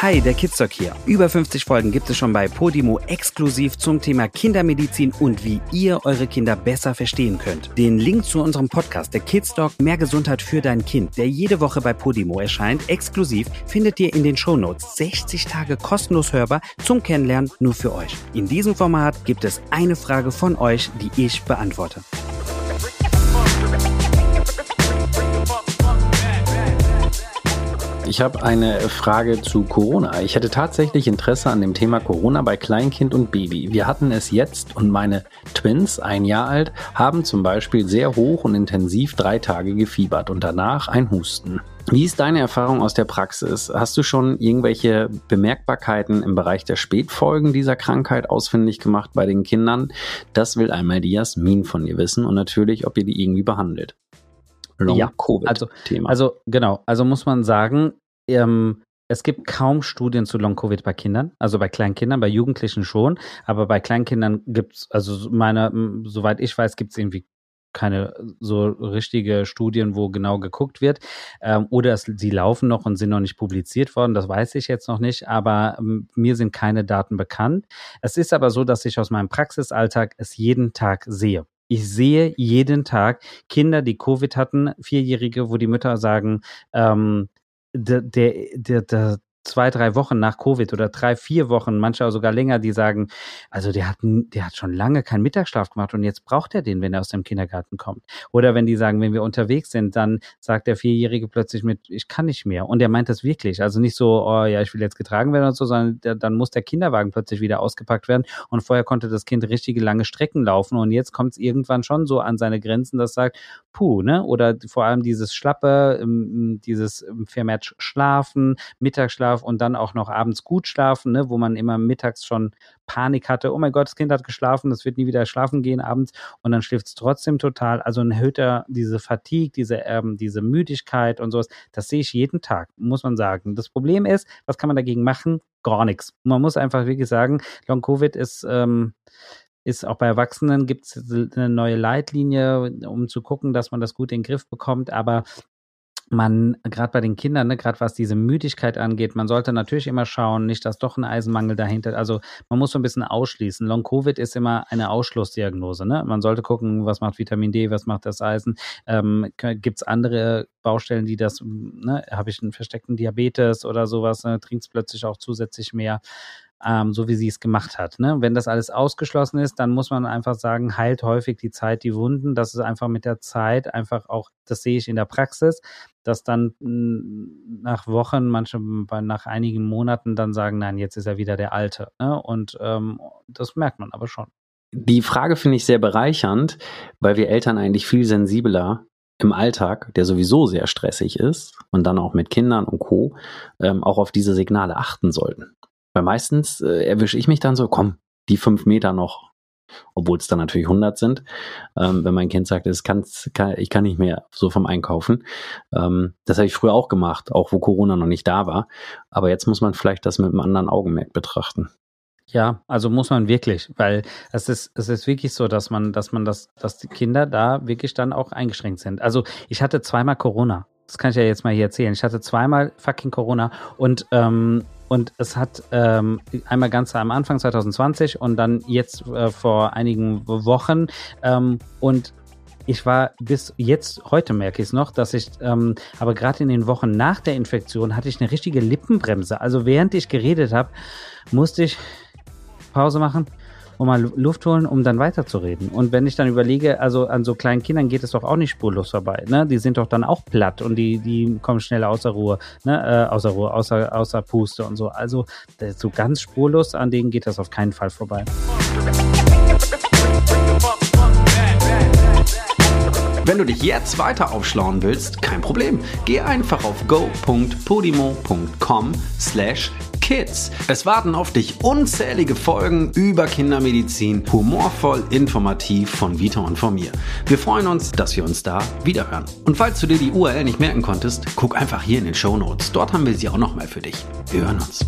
Hi, der Kidstock hier. Über 50 Folgen gibt es schon bei Podimo exklusiv zum Thema Kindermedizin und wie ihr eure Kinder besser verstehen könnt. Den Link zu unserem Podcast, der Kidstock Mehr Gesundheit für dein Kind, der jede Woche bei Podimo erscheint, exklusiv, findet ihr in den Shownotes. 60 Tage kostenlos hörbar zum Kennenlernen nur für euch. In diesem Format gibt es eine Frage von euch, die ich beantworte. Ich habe eine Frage zu Corona. Ich hätte tatsächlich Interesse an dem Thema Corona bei Kleinkind und Baby. Wir hatten es jetzt und meine Twins, ein Jahr alt, haben zum Beispiel sehr hoch und intensiv drei Tage gefiebert und danach ein Husten. Wie ist deine Erfahrung aus der Praxis? Hast du schon irgendwelche Bemerkbarkeiten im Bereich der Spätfolgen dieser Krankheit ausfindig gemacht bei den Kindern? Das will einmal die Jasmin von dir wissen und natürlich, ob ihr die irgendwie behandelt. Long-Covid-Thema. Also, also genau, also muss man sagen, ähm, es gibt kaum Studien zu Long-Covid bei Kindern, also bei kleinen Kindern, bei Jugendlichen schon, aber bei Kleinkindern gibt es, also meine, soweit ich weiß, gibt es irgendwie keine so richtige Studien, wo genau geguckt wird. Ähm, oder es, sie laufen noch und sind noch nicht publiziert worden, das weiß ich jetzt noch nicht, aber ähm, mir sind keine Daten bekannt. Es ist aber so, dass ich aus meinem Praxisalltag es jeden Tag sehe. Ich sehe jeden Tag Kinder, die Covid hatten, Vierjährige, wo die Mütter sagen, ähm, der, der, der, der, zwei, drei Wochen nach Covid oder drei, vier Wochen, manchmal sogar länger, die sagen, also der hat, der hat schon lange keinen Mittagsschlaf gemacht und jetzt braucht er den, wenn er aus dem Kindergarten kommt. Oder wenn die sagen, wenn wir unterwegs sind, dann sagt der Vierjährige plötzlich mit, ich kann nicht mehr. Und er meint das wirklich. Also nicht so, oh ja, ich will jetzt getragen werden und so, sondern der, dann muss der Kinderwagen plötzlich wieder ausgepackt werden. Und vorher konnte das Kind richtige lange Strecken laufen und jetzt kommt es irgendwann schon so an seine Grenzen, dass sagt, puh, ne? Oder vor allem dieses Schlappe, ähm, dieses vermehrt Schlafen, Mittagsschlaf, Mittagsschlaf und dann auch noch abends gut schlafen, ne, wo man immer mittags schon Panik hatte, oh mein Gott, das Kind hat geschlafen, das wird nie wieder schlafen gehen abends und dann schläft es trotzdem total. Also ein erhöhter, diese Fatigue, diese, ähm, diese Müdigkeit und sowas, das sehe ich jeden Tag, muss man sagen. Das Problem ist, was kann man dagegen machen? Gar nichts. Man muss einfach wirklich sagen, Long Covid ist, ähm, ist auch bei Erwachsenen gibt es eine neue Leitlinie, um zu gucken, dass man das gut in den Griff bekommt. Aber man, gerade bei den Kindern, ne, gerade was diese Müdigkeit angeht, man sollte natürlich immer schauen, nicht, dass doch ein Eisenmangel dahinter, also man muss so ein bisschen ausschließen. Long-Covid ist immer eine Ausschlussdiagnose. Ne? Man sollte gucken, was macht Vitamin D, was macht das Eisen. Ähm, Gibt es andere Baustellen, die das, ne, habe ich einen versteckten Diabetes oder sowas, ne, trinkt es plötzlich auch zusätzlich mehr ähm, so wie sie es gemacht hat. Ne? Wenn das alles ausgeschlossen ist, dann muss man einfach sagen, heilt häufig die Zeit die Wunden. Das ist einfach mit der Zeit einfach auch, das sehe ich in der Praxis, dass dann hm, nach Wochen, manche nach einigen Monaten dann sagen, nein, jetzt ist er wieder der Alte. Ne? Und ähm, das merkt man aber schon. Die Frage finde ich sehr bereichernd, weil wir Eltern eigentlich viel sensibler im Alltag, der sowieso sehr stressig ist und dann auch mit Kindern und Co., ähm, auch auf diese Signale achten sollten. Weil meistens äh, erwische ich mich dann so, komm, die fünf Meter noch, obwohl es dann natürlich 100 sind. Ähm, wenn mein Kind sagt, es kann, ich kann nicht mehr so vom Einkaufen. Ähm, das habe ich früher auch gemacht, auch wo Corona noch nicht da war. Aber jetzt muss man vielleicht das mit einem anderen Augenmerk betrachten. Ja, also muss man wirklich, weil es ist, es ist wirklich so, dass man, dass man das, dass die Kinder da wirklich dann auch eingeschränkt sind. Also ich hatte zweimal Corona. Das kann ich ja jetzt mal hier erzählen. Ich hatte zweimal fucking Corona und ähm, und es hat ähm, einmal ganz am Anfang 2020 und dann jetzt äh, vor einigen Wochen. Ähm, und ich war bis jetzt, heute merke ich es noch, dass ich, ähm, aber gerade in den Wochen nach der Infektion hatte ich eine richtige Lippenbremse. Also während ich geredet habe, musste ich Pause machen und mal Luft holen, um dann weiterzureden. Und wenn ich dann überlege, also an so kleinen Kindern geht es doch auch nicht spurlos vorbei. Ne? Die sind doch dann auch platt und die, die kommen schnell außer Ruhe, ne? äh, außer Ruhe, außer, außer Puste und so. Also so ganz spurlos an denen geht das auf keinen Fall vorbei. Wenn du dich jetzt weiter aufschlauen willst, kein Problem. Geh einfach auf go.podimo.com slash kids. Es warten auf dich unzählige Folgen über Kindermedizin, humorvoll, informativ von Vita und von mir. Wir freuen uns, dass wir uns da wiederhören. Und falls du dir die URL nicht merken konntest, guck einfach hier in den Show Notes. Dort haben wir sie auch nochmal für dich. Wir hören uns.